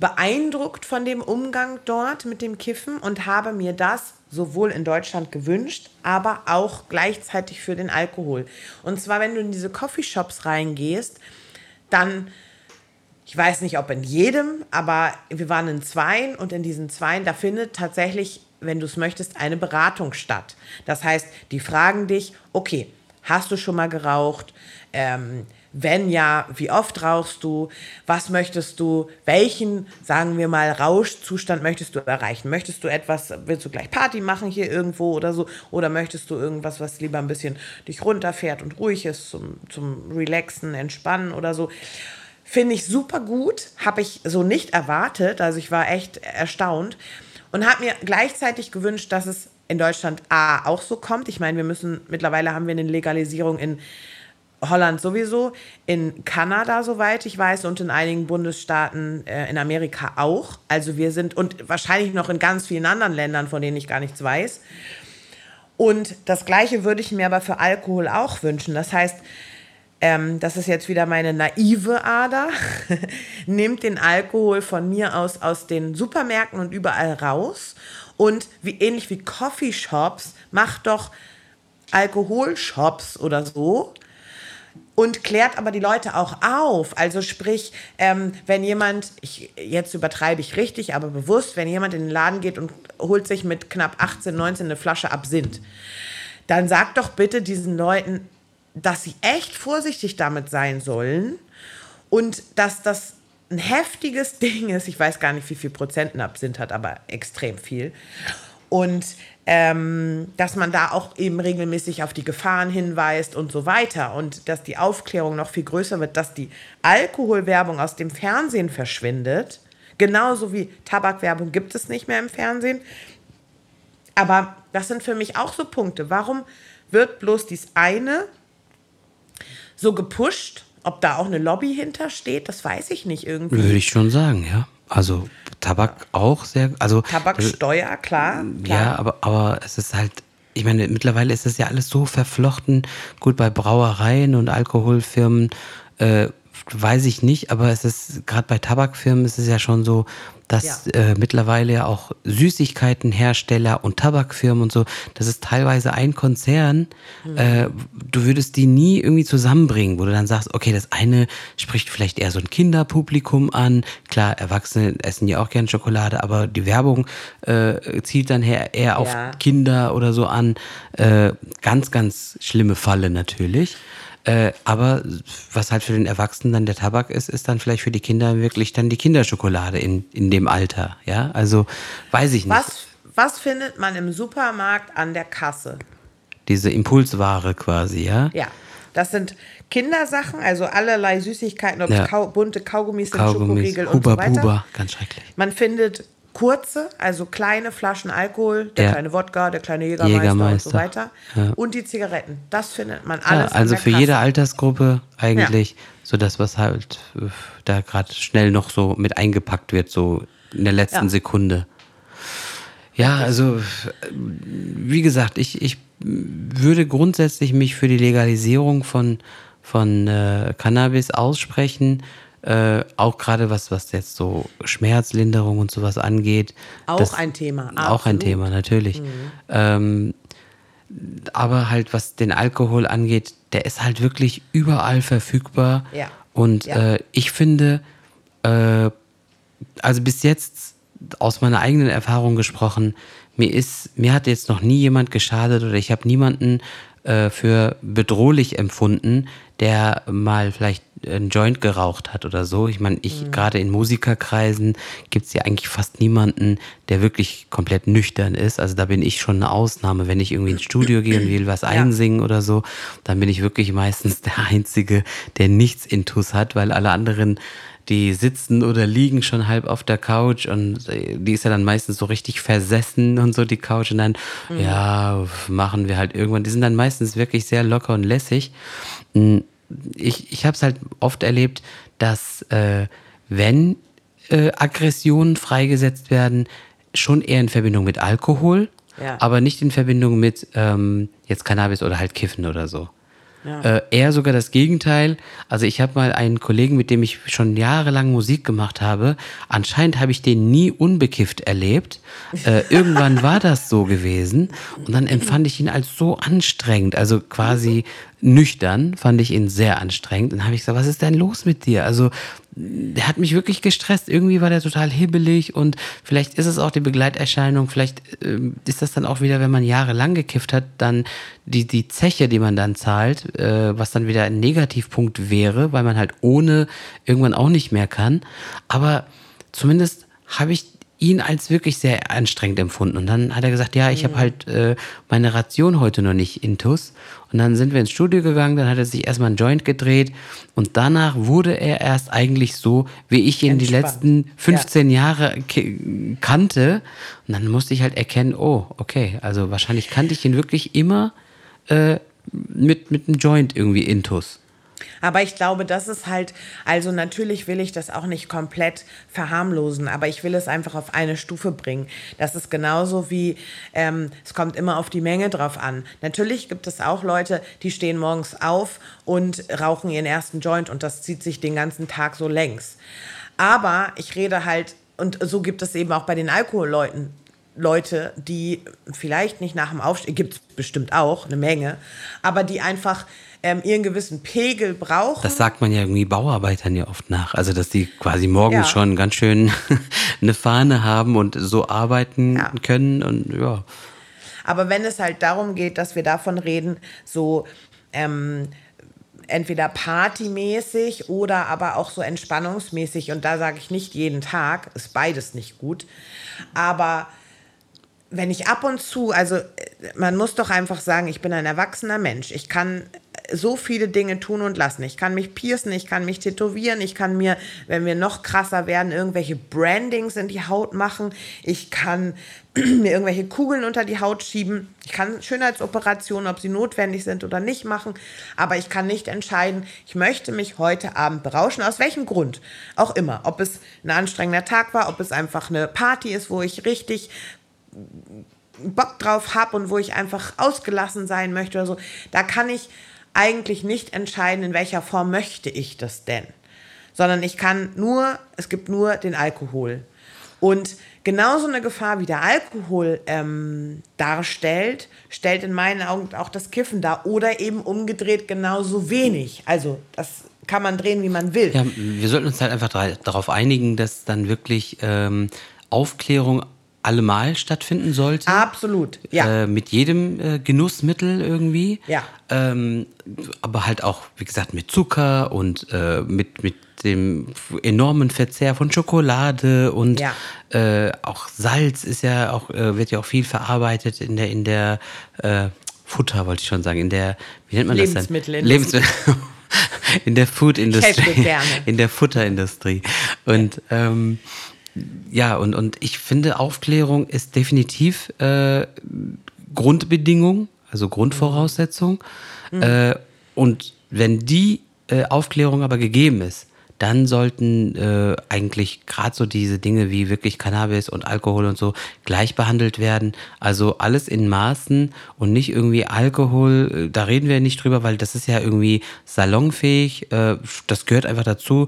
beeindruckt von dem Umgang dort mit dem Kiffen und habe mir das sowohl in Deutschland gewünscht, aber auch gleichzeitig für den Alkohol. Und zwar, wenn du in diese Coffeeshops reingehst, dann ich weiß nicht, ob in jedem, aber wir waren in zweien und in diesen zweien, da findet tatsächlich, wenn du es möchtest, eine Beratung statt. Das heißt, die fragen dich, okay, hast du schon mal geraucht? Ähm, wenn ja, wie oft rauchst du? Was möchtest du? Welchen, sagen wir mal, Rauschzustand möchtest du erreichen? Möchtest du etwas, willst du gleich Party machen hier irgendwo oder so? Oder möchtest du irgendwas, was lieber ein bisschen dich runterfährt und ruhig ist zum, zum Relaxen, Entspannen oder so? Finde ich super gut, habe ich so nicht erwartet, also ich war echt erstaunt und habe mir gleichzeitig gewünscht, dass es in Deutschland A auch so kommt. Ich meine, wir müssen, mittlerweile haben wir eine Legalisierung in Holland sowieso, in Kanada, soweit ich weiß, und in einigen Bundesstaaten äh, in Amerika auch. Also wir sind, und wahrscheinlich noch in ganz vielen anderen Ländern, von denen ich gar nichts weiß. Und das Gleiche würde ich mir aber für Alkohol auch wünschen. Das heißt, ähm, das ist jetzt wieder meine naive Ader, nimmt den Alkohol von mir aus aus den Supermärkten und überall raus und wie ähnlich wie Coffeeshops, macht doch Alkoholshops oder so und klärt aber die Leute auch auf. Also sprich, ähm, wenn jemand, ich, jetzt übertreibe ich richtig, aber bewusst, wenn jemand in den Laden geht und holt sich mit knapp 18, 19 eine Flasche Absinth, dann sagt doch bitte diesen Leuten, dass sie echt vorsichtig damit sein sollen und dass das ein heftiges Ding ist. Ich weiß gar nicht, wie viel Prozent ein Absinth hat, aber extrem viel. Und ähm, dass man da auch eben regelmäßig auf die Gefahren hinweist und so weiter. Und dass die Aufklärung noch viel größer wird, dass die Alkoholwerbung aus dem Fernsehen verschwindet. Genauso wie Tabakwerbung gibt es nicht mehr im Fernsehen. Aber das sind für mich auch so Punkte. Warum wird bloß dies eine so gepusht. Ob da auch eine Lobby hintersteht, das weiß ich nicht irgendwie. Würde ich schon sagen, ja. Also Tabak auch sehr, also Tabaksteuer, klar, klar. Ja, aber, aber es ist halt, ich meine, mittlerweile ist es ja alles so verflochten. Gut, bei Brauereien und Alkoholfirmen äh, weiß ich nicht, aber es ist gerade bei Tabakfirmen ist es ja schon so, dass ja. äh, mittlerweile ja auch Süßigkeitenhersteller und Tabakfirmen und so, das ist teilweise ein Konzern. Mhm. Äh, du würdest die nie irgendwie zusammenbringen, wo du dann sagst, okay, das eine spricht vielleicht eher so ein Kinderpublikum an. Klar, Erwachsene essen ja auch gern Schokolade, aber die Werbung äh, zielt dann eher, eher auf ja. Kinder oder so an. Äh, ganz, ganz schlimme Falle natürlich. Äh, aber was halt für den Erwachsenen dann der Tabak ist, ist dann vielleicht für die Kinder wirklich dann die Kinderschokolade in, in dem Alter. Ja, also weiß ich nicht. Was, was findet man im Supermarkt an der Kasse? Diese Impulsware quasi, ja? Ja. Das sind Kindersachen, also allerlei Süßigkeiten, ob ja. Kau bunte Kaugummis sind, Kaugummis, Schokoriegel und so weiter. Huba, ganz schrecklich. Man findet kurze, also kleine Flaschen Alkohol, der ja. kleine Wodka, der kleine Jägermeister, Jägermeister. und so weiter. Ja. Und die Zigaretten. Das findet man alles. Ja, also für Kasse. jede Altersgruppe eigentlich, so das, was halt äh, da gerade schnell noch so mit eingepackt wird, so in der letzten Sekunde. Ja, also wie gesagt, ich, ich würde grundsätzlich mich für die Legalisierung von, von äh, Cannabis aussprechen. Äh, auch gerade was, was jetzt so Schmerzlinderung und sowas angeht. Auch das, ein Thema. Absolut. Auch ein Thema, natürlich. Mhm. Ähm, aber halt, was den Alkohol angeht, der ist halt wirklich überall verfügbar. Ja. Und ja. Äh, ich finde, äh, also bis jetzt aus meiner eigenen Erfahrung gesprochen, mir ist, mir hat jetzt noch nie jemand geschadet oder ich habe niemanden äh, für bedrohlich empfunden, der mal vielleicht einen Joint geraucht hat oder so. Ich meine, ich mhm. gerade in Musikerkreisen gibt es ja eigentlich fast niemanden, der wirklich komplett nüchtern ist. Also da bin ich schon eine Ausnahme. Wenn ich irgendwie ins Studio gehe und will was ja. einsingen oder so, dann bin ich wirklich meistens der Einzige, der nichts Intus hat, weil alle anderen die sitzen oder liegen schon halb auf der Couch und die ist ja dann meistens so richtig versessen und so die Couch und dann, mhm. ja, machen wir halt irgendwann. Die sind dann meistens wirklich sehr locker und lässig. Ich, ich habe es halt oft erlebt, dass äh, wenn äh, Aggressionen freigesetzt werden, schon eher in Verbindung mit Alkohol, ja. aber nicht in Verbindung mit ähm, jetzt Cannabis oder halt Kiffen oder so. Ja. Äh, eher sogar das Gegenteil. Also ich habe mal einen Kollegen, mit dem ich schon jahrelang Musik gemacht habe. Anscheinend habe ich den nie unbekifft erlebt. Äh, irgendwann war das so gewesen und dann empfand ich ihn als so anstrengend. Also quasi nüchtern fand ich ihn sehr anstrengend. Dann habe ich gesagt, was ist denn los mit dir? Also der hat mich wirklich gestresst. Irgendwie war der total hibbelig und vielleicht ist es auch die Begleiterscheinung. Vielleicht äh, ist das dann auch wieder, wenn man jahrelang gekifft hat, dann die, die Zeche, die man dann zahlt, äh, was dann wieder ein Negativpunkt wäre, weil man halt ohne irgendwann auch nicht mehr kann. Aber zumindest habe ich ihn als wirklich sehr anstrengend empfunden. Und dann hat er gesagt, ja, ich habe halt äh, meine Ration heute noch nicht intus. Und dann sind wir ins Studio gegangen, dann hat er sich erstmal einen Joint gedreht und danach wurde er erst eigentlich so, wie ich ihn die Entspannt. letzten 15 Jahre ke- kannte. Und dann musste ich halt erkennen, oh, okay, also wahrscheinlich kannte ich ihn wirklich immer äh, mit, mit einem Joint irgendwie intus. Aber ich glaube, das ist halt, also natürlich will ich das auch nicht komplett verharmlosen, aber ich will es einfach auf eine Stufe bringen. Das ist genauso wie, ähm, es kommt immer auf die Menge drauf an. Natürlich gibt es auch Leute, die stehen morgens auf und rauchen ihren ersten Joint und das zieht sich den ganzen Tag so längs. Aber ich rede halt, und so gibt es eben auch bei den Alkoholleuten, Leute, die vielleicht nicht nach dem Aufstehen, gibt es bestimmt auch eine Menge, aber die einfach ähm, ihren gewissen Pegel brauchen. Das sagt man ja irgendwie Bauarbeitern ja oft nach. Also, dass die quasi morgens Ja. schon ganz schön eine Fahne haben und so arbeiten Ja. können und ja. Aber wenn es halt darum geht, dass wir davon reden, so ähm, entweder partymäßig oder aber auch so entspannungsmäßig, und da sage ich nicht jeden Tag, ist beides nicht gut, aber wenn ich ab und zu, also äh, man muss doch einfach sagen, ich bin ein erwachsener Mensch. Ich kann so viele Dinge tun und lassen. Ich kann mich piercen, ich kann mich tätowieren, ich kann mir, wenn wir noch krasser werden, irgendwelche Brandings in die Haut machen. Ich kann mir irgendwelche Kugeln unter die Haut schieben. Ich kann Schönheitsoperationen, ob sie notwendig sind oder nicht, machen. Aber ich kann nicht entscheiden, ich möchte mich heute Abend berauschen. Aus welchem Grund? Auch immer. Ob es ein anstrengender Tag war, ob es einfach eine Party ist, wo ich richtig Bock drauf habe und wo ich einfach ausgelassen sein möchte oder so, da kann ich eigentlich nicht entscheiden, in welcher Form möchte ich das denn. Sondern ich kann nur, es gibt nur den Alkohol. Und genauso eine Gefahr wie der Alkohol ähm, darstellt, stellt in meinen Augen auch das Kiffen dar. Oder eben umgedreht genauso wenig. Also das kann man drehen, wie man will. Ja, wir sollten uns halt einfach darauf einigen, dass dann wirklich ähm, Aufklärung allemal stattfinden sollte. Absolut, ja. Äh, mit jedem äh, Genussmittel irgendwie. Ja. Ähm, aber halt auch, wie gesagt, mit Zucker und äh, mit, mit dem enormen Verzehr von Schokolade und Ja. äh, auch Salz ist ja auch, äh, wird ja auch viel verarbeitet in der, in der äh, Futter, wollte ich schon sagen, in der, wie nennt man das denn? Lebensmittelindustrie. Lebensmittel. in der Food-Industrie. In der Futterindustrie. Und ähm, ja, und, und ich finde, Aufklärung ist definitiv äh, Grundbedingung, also Grundvoraussetzung. Mhm. Äh, und wenn die äh, Aufklärung aber gegeben ist, dann sollten äh, eigentlich gerade so diese Dinge wie wirklich Cannabis und Alkohol und so gleich behandelt werden. Also alles in Maßen und nicht irgendwie Alkohol, äh, da reden wir nicht drüber, weil das ist ja irgendwie salonfähig, äh, das gehört einfach dazu.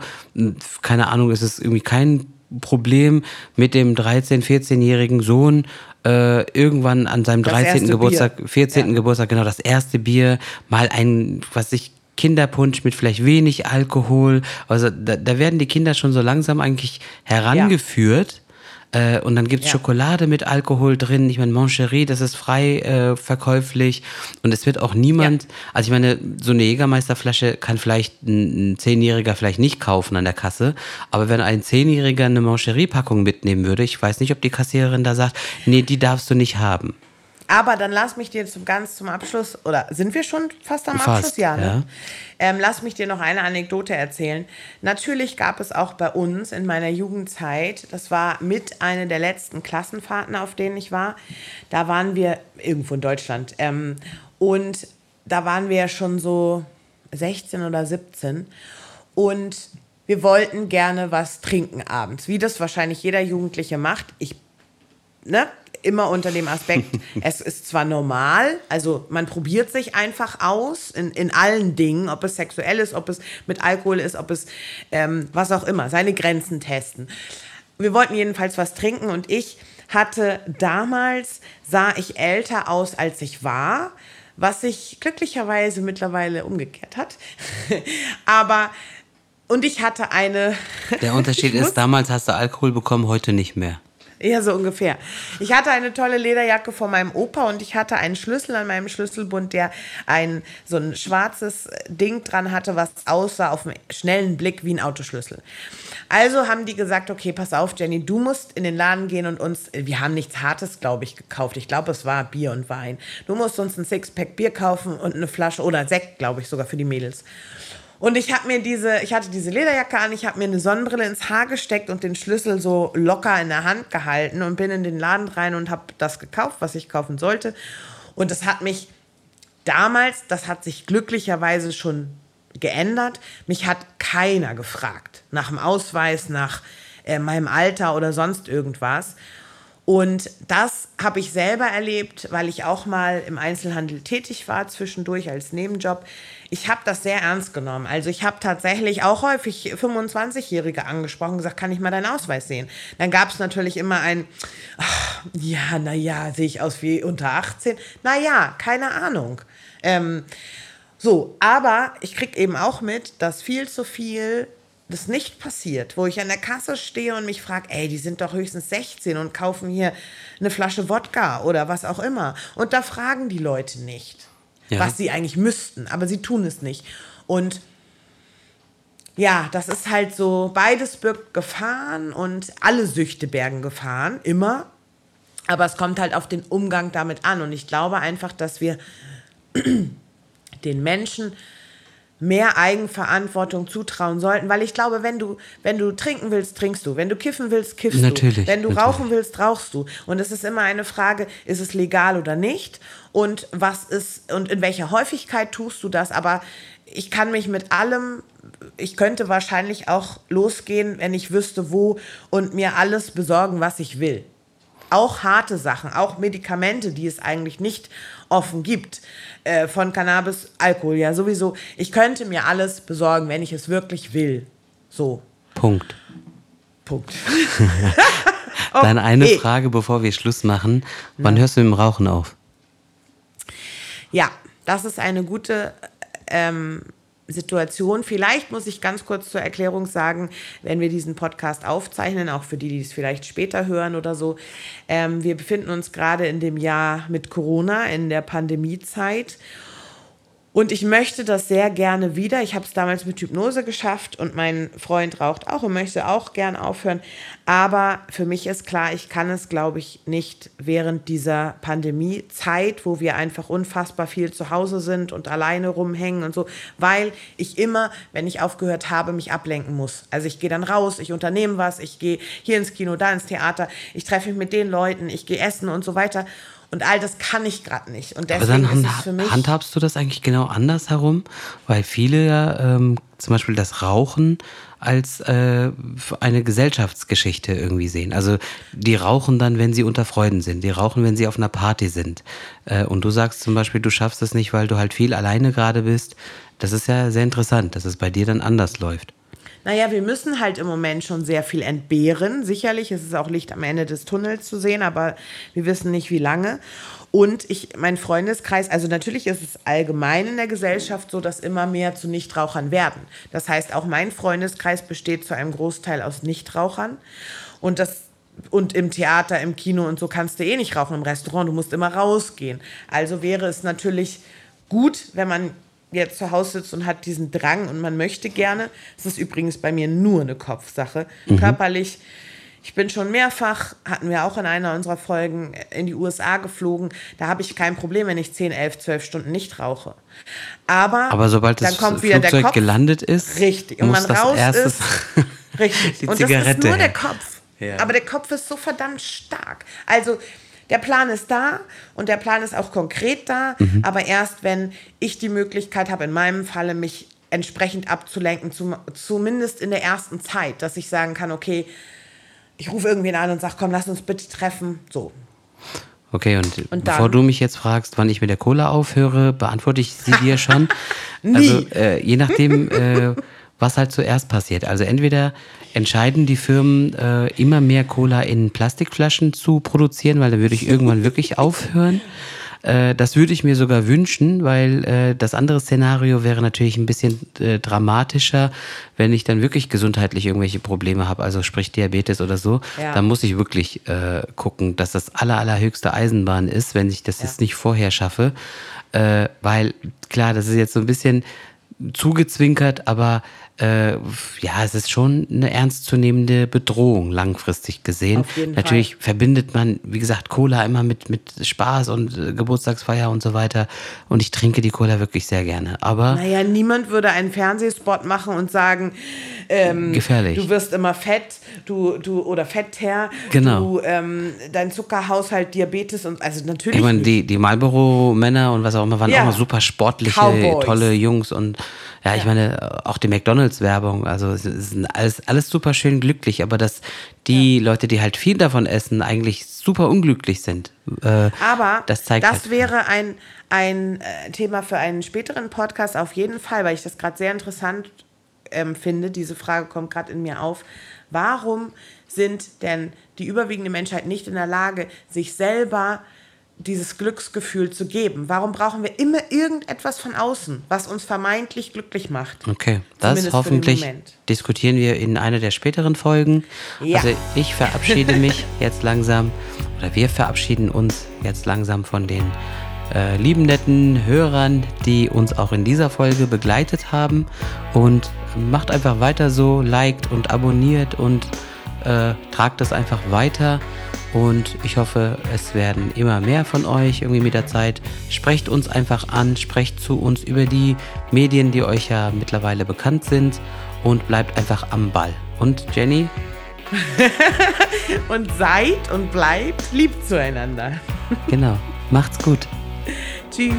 Keine Ahnung, es ist irgendwie kein Problem mit dem 13-, 14-jährigen Sohn äh, irgendwann an seinem Das 13. erste Geburtstag, Bier. 14. Ja. Geburtstag, genau, das erste Bier, mal ein, was ich, Kinderpunsch mit vielleicht wenig Alkohol. Also da, da werden die Kinder schon so langsam eigentlich herangeführt. Äh, und dann gibt's Ja. Schokolade mit Alkohol drin. Ich meine, Moncherie, das ist frei äh, verkäuflich. Und es wird auch niemand, also ich meine, so eine Jägermeisterflasche kann vielleicht ein, ein Zehnjähriger vielleicht nicht kaufen an der Kasse. Aber wenn ein Zehnjähriger eine Moncherie-Packung mitnehmen würde, ich weiß nicht, ob die Kassiererin da sagt, nee, die darfst du nicht haben. Aber dann lass mich dir zum ganz zum Abschluss, oder sind wir schon fast am Fast, Abschluss? Ja, ne? ja. Ähm, lass mich dir noch eine Anekdote erzählen. Natürlich gab es auch bei uns in meiner Jugendzeit, das war mit einer der letzten Klassenfahrten, auf denen ich war, da waren wir irgendwo in Deutschland. Ähm, und da waren wir schon so 16 oder 17. Und wir wollten gerne was trinken abends, wie das wahrscheinlich jeder Jugendliche macht. Ich ne, immer unter dem Aspekt, es ist zwar normal, also man probiert sich einfach aus in, in allen Dingen, ob es sexuell ist, ob es mit Alkohol ist, ob es ähm, was auch immer, seine Grenzen testen. Wir wollten jedenfalls was trinken und ich hatte damals, sah ich älter aus, als ich war, was sich glücklicherweise mittlerweile umgekehrt hat. Aber, und ich hatte eine... Der Unterschied ist, damals hast du Alkohol bekommen, heute nicht mehr. Ja, so ungefähr. Ich hatte eine tolle Lederjacke von meinem Opa und ich hatte einen Schlüssel an meinem Schlüsselbund, der ein so ein schwarzes Ding dran hatte, was aussah auf einen schnellen Blick wie ein Autoschlüssel. Also haben die gesagt, okay, pass auf, Jenny, du musst in den Laden gehen und uns, wir haben nichts Hartes, glaube ich, gekauft. Ich glaube, es war Bier und Wein. Du musst uns ein Sixpack Bier kaufen und eine Flasche oder Sekt, glaube ich, sogar für die Mädels. Und ich habe mir diese, ich hatte diese Lederjacke an, ich habe mir eine Sonnenbrille ins Haar gesteckt und den Schlüssel so locker in der Hand gehalten und bin in den Laden rein und habe das gekauft, was ich kaufen sollte. Und das hat mich damals, das hat sich glücklicherweise schon geändert. Mich hat keiner gefragt nach dem Ausweis, nach äh, meinem Alter oder sonst irgendwas. Und das habe ich selber erlebt, weil ich auch mal im Einzelhandel tätig war, zwischendurch als Nebenjob. Ich habe das sehr ernst genommen. Also ich habe tatsächlich auch häufig 25-Jährige angesprochen und gesagt, kann ich mal deinen Ausweis sehen? Dann gab es natürlich immer ein, ach, ja, naja, sehe ich aus wie unter 18? Naja, keine Ahnung. Ähm, so, aber ich kriege eben auch mit, dass viel zu viel das nicht passiert, wo ich an der Kasse stehe und mich frage, ey, die sind doch höchstens 16 und kaufen hier eine Flasche Wodka oder was auch immer. Und da fragen die Leute nicht, ja. was sie eigentlich müssten, aber sie tun es nicht. Und ja, das ist halt so, beides birgt Gefahren und alle Süchte bergen Gefahren, immer. Aber es kommt halt auf den Umgang damit an. Und ich glaube einfach, dass wir den Menschen mehr Eigenverantwortung zutrauen sollten, weil ich glaube, wenn du, wenn du trinken willst, trinkst du, wenn du kiffen willst, kiffst natürlich, du, wenn du natürlich. rauchen willst, rauchst du. Und es ist immer eine Frage, ist es legal oder nicht und was ist und in welcher Häufigkeit tust du das, aber ich kann mich mit allem, ich könnte wahrscheinlich auch losgehen, wenn ich wüsste, wo und mir alles besorgen, was ich will. Auch harte Sachen, auch Medikamente, die es eigentlich nicht offen gibt. Äh, von Cannabis, Alkohol, ja sowieso. Ich könnte mir alles besorgen, wenn ich es wirklich will. So. Punkt. Punkt. Dann eine okay. Frage, bevor wir Schluss machen. Wann ja. hörst du mit dem Rauchen auf? Ja, das ist eine gute ähm, Situation. Vielleicht muss ich ganz kurz zur Erklärung sagen, wenn wir diesen Podcast aufzeichnen, auch für die, die es vielleicht später hören oder so. Ähm, wir befinden uns gerade in dem Jahr mit Corona, in der Pandemiezeit. Und ich möchte das sehr gerne wieder. Ich habe es damals mit Hypnose geschafft und mein Freund raucht auch und möchte auch gern aufhören. Aber für mich ist klar, ich kann es, glaube ich, nicht während dieser Pandemiezeit, wo wir einfach unfassbar viel zu Hause sind und alleine rumhängen und so, weil ich immer, wenn ich aufgehört habe, mich ablenken muss. Also ich gehe dann raus, ich unternehme was, ich gehe hier ins Kino, da ins Theater, ich treffe mich mit den Leuten, ich gehe essen und so weiter. Und all das kann ich gerade nicht. Und deswegen Aber dann ist es für mich. Handhabst du das eigentlich genau andersherum? Weil viele ja ähm, zum Beispiel das Rauchen als äh, eine Gesellschaftsgeschichte irgendwie sehen. Also die rauchen dann, wenn sie unter Freuden sind. Die rauchen, wenn sie auf einer Party sind. Äh, und du sagst zum Beispiel, du schaffst es nicht, weil du halt viel alleine gerade bist. Das ist ja sehr interessant, dass es bei dir dann anders läuft. Naja, wir müssen halt im Moment schon sehr viel entbehren. Sicherlich ist es auch Licht am Ende des Tunnels zu sehen, aber wir wissen nicht, wie lange. Und ich, mein Freundeskreis, also natürlich ist es allgemein in der Gesellschaft so, dass immer mehr zu Nichtrauchern werden. Das heißt, auch mein Freundeskreis besteht zu einem Großteil aus Nichtrauchern. Und das und im Theater, im Kino und so kannst du eh nicht rauchen im Restaurant, du musst immer rausgehen. Also wäre es natürlich gut, wenn man jetzt zu Hause sitzt und hat diesen Drang und man möchte gerne. Es ist übrigens bei mir nur eine Kopfsache. Mhm. Körperlich, ich bin schon mehrfach, hatten wir auch in einer unserer Folgen, in die USA geflogen. Da habe ich kein Problem, wenn ich 10, 11, 12 Stunden nicht rauche. Aber, Aber sobald das Flugzeug Kopf, gelandet ist, richtig. Und man raus ist, richtig. Die und Zigarette. das ist nur der Kopf. Ja. Aber der Kopf ist so verdammt stark. Also der Plan ist da und der Plan ist auch konkret da, mhm. aber erst wenn ich die Möglichkeit habe, in meinem Falle mich entsprechend abzulenken, zum, zumindest in der ersten Zeit, dass ich sagen kann, okay, ich rufe irgendwen an und sage, komm, lass uns bitte treffen. So. Okay, und, und bevor du mich jetzt fragst, wann ich mit der Cola aufhöre, beantworte ich sie dir schon. Nie. Also äh, je nachdem, äh, was halt zuerst passiert. Also entweder entscheiden die Firmen äh, immer mehr Cola in Plastikflaschen zu produzieren, weil dann würde ich irgendwann wirklich aufhören. Äh, das würde ich mir sogar wünschen, weil äh, das andere Szenario wäre natürlich ein bisschen äh, dramatischer, wenn ich dann wirklich gesundheitlich irgendwelche Probleme habe, also sprich Diabetes oder so. Ja. Dann muss ich wirklich gucken, dass das aller, allerhöchste Eisenbahn ist, wenn ich das Ja. jetzt nicht vorher schaffe. Weil, klar, das ist jetzt so ein bisschen zugezwinkert, aber äh, ja, es ist schon eine ernstzunehmende Bedrohung langfristig gesehen. Natürlich verbindet man, wie gesagt, Cola immer mit, mit Spaß und äh, Geburtstagsfeier und so weiter. Und ich trinke die Cola wirklich sehr gerne. Aber Naja, niemand würde einen Fernsehspot machen und sagen, ähm, Gefährlich. du wirst immer fett, du, du oder fetter, Genau. du, ähm, dein Zuckerhaushalt, Diabetes und also natürlich. ich meine, die, die Marlboro-Männer und was auch immer waren Ja. auch mal super sportliche, Cowboys. tolle Jungs. Und ja, ich Ja. meine, auch die McDonalds-Werbung, also es ist alles, alles super schön glücklich, aber dass die Leute, die halt viel davon essen, eigentlich super unglücklich sind. Äh, Aber das zeigt das halt- wäre ein, ein äh, Thema für einen späteren Podcast auf jeden Fall, weil ich das gerade sehr interessant ähm, finde. Diese Frage kommt gerade in mir auf. Warum sind denn die überwiegende Menschheit nicht in der Lage, sich selber dieses Glücksgefühl zu geben? Warum brauchen wir immer irgendetwas von außen, was uns vermeintlich glücklich macht? Okay, das hoffentlich diskutieren wir in einer der späteren Folgen. Ja. Also ich verabschiede mich jetzt langsam oder wir verabschieden uns jetzt langsam von den äh, lieben netten Hörern, die uns auch in dieser Folge begleitet haben und macht einfach weiter so, liked und abonniert und äh, tragt das einfach weiter. Und ich hoffe, es werden immer mehr von euch irgendwie mit der Zeit. Sprecht uns einfach an, sprecht zu uns über die Medien, die euch ja mittlerweile bekannt sind und bleibt einfach am Ball. Und Jenny, Und seid und bleibt lieb zueinander. genau, macht's gut. Tschüss.